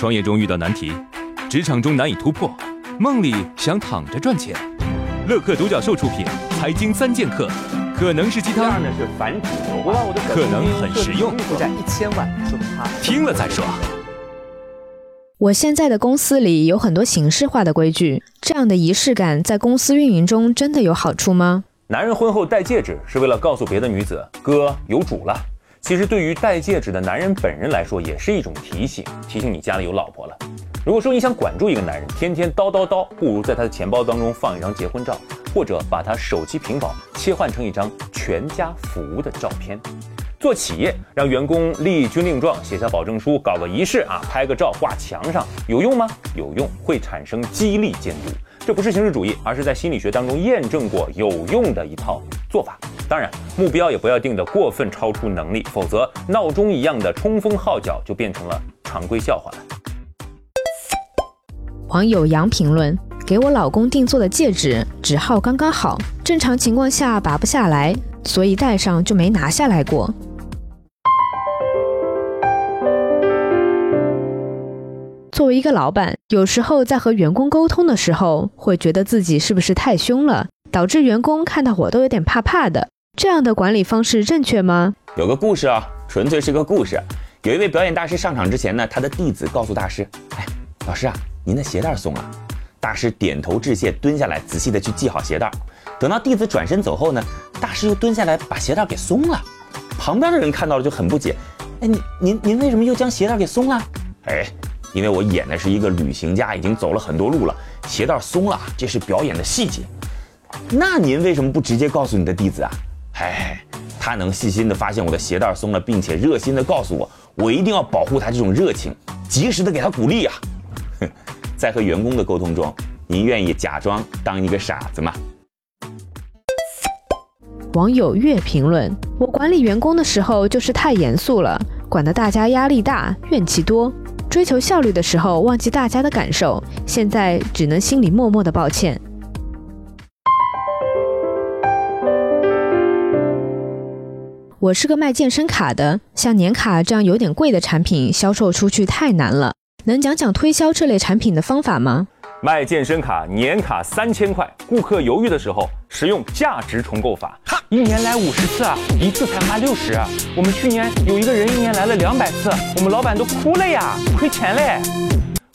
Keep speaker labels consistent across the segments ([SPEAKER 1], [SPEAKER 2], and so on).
[SPEAKER 1] 创业中遇到难题，职场中难以突破，梦里想躺着赚钱。乐客独角兽出品，《财经三剑客》可能是鸡汤，
[SPEAKER 2] 呢是反主流
[SPEAKER 1] 化，可能很实用，
[SPEAKER 2] 负债一千万，说明他
[SPEAKER 1] 听了再说。
[SPEAKER 3] 我现在的公司里有很多形式化的规矩，这样的仪式感在公司运营中真的有好处吗？
[SPEAKER 2] 男人婚后戴戒指是为了告诉别的女子，哥有主了。其实对于戴戒指的男人本人来说，也是一种提醒，提醒你家里有老婆了。如果说你想管住一个男人，天天叨叨叨，不如在他的钱包当中放一张结婚照，或者把他手机屏保切换成一张全家福的照片。做企业让员工立军令状，写下保证书，搞个仪式啊，拍个照挂墙上，有用吗？有用，会产生激励监督。这不是形式主义，而是在心理学当中验证过有用的一套做法。当然，目标也不要定得过分超出能力，否则闹钟一样的冲锋号角就变成了常规笑话了。
[SPEAKER 3] 网友杨评论：给我老公定做的戒指，指号刚刚好，正常情况下拔不下来，所以戴上就没拿下来过。作为一个老板，有时候在和员工沟通的时候，会觉得自己是不是太凶了，导致员工看到我都有点怕怕的。这样的管理方式正确吗？
[SPEAKER 4] 有个故事啊，纯粹是个故事。有一位表演大师上场之前呢，他的弟子告诉大师：“哎，老师啊，您的鞋带松了。”大师点头致谢，蹲下来仔细的去系好鞋带。等到弟子转身走后呢，大师又蹲下来把鞋带给松了。旁边的人看到了就很不解：“哎，您您您为什么又将鞋带给松了？”哎。因为我演的是一个旅行家，已经走了很多路了，鞋带松了，这是表演的细节。那您为什么不直接告诉你的弟子啊？哎，他能细心的发现我的鞋带松了，并且热心的告诉我，我一定要保护他这种热情，及时的给他鼓励啊。在和员工的沟通中，您愿意假装当一个傻子吗？
[SPEAKER 3] 网友月评论：我管理员工的时候就是太严肃了，管得大家压力大，怨气多。追求效率的时候忘记大家的感受，现在只能心里默默的抱歉。我是个卖健身卡的，像年卡这样有点贵的产品销售出去太难了，能讲讲推销这类产品的方法吗？
[SPEAKER 2] 卖健身卡年卡三千块，顾客犹豫的时候使用价值重构法，一年来五十次啊，一次才花六十。我们去年有一个人一年来了两百次，我们老板都哭了呀，亏钱嘞。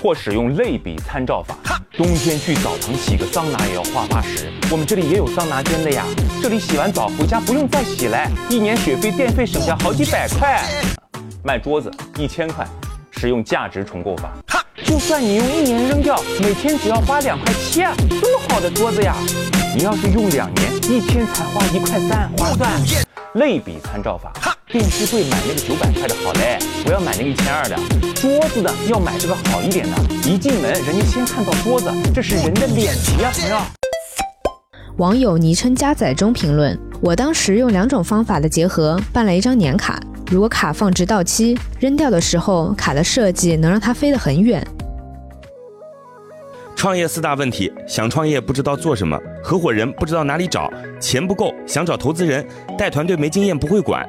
[SPEAKER 2] 或使用类比参照法，冬天去澡堂洗个桑拿也要花八十，我们这里也有桑拿间的呀，这里洗完澡回家不用再洗了，一年水费电费省下好几百块。卖桌子一千块，使用价值重构法。哈就算你用一年扔掉，每天只要花两块七，这么好的桌子呀！你要是用两年，一天才花一块三，划算。类比参照法，电视柜买那个九百块的好嘞，我要买那个一千二的。桌子的要买这个好一点的，一进门人家先看到桌子，这是人的脸皮啊，朋友。
[SPEAKER 3] 网友昵称加载中评论：我当时用两种方法的结合，办了一张年卡。如果卡放置到期扔掉的时候，卡的设计能让它飞得很远。
[SPEAKER 4] 创业四大问题：想创业不知道做什么，合伙人不知道哪里找，钱不够想找投资人，带团队没经验不会管。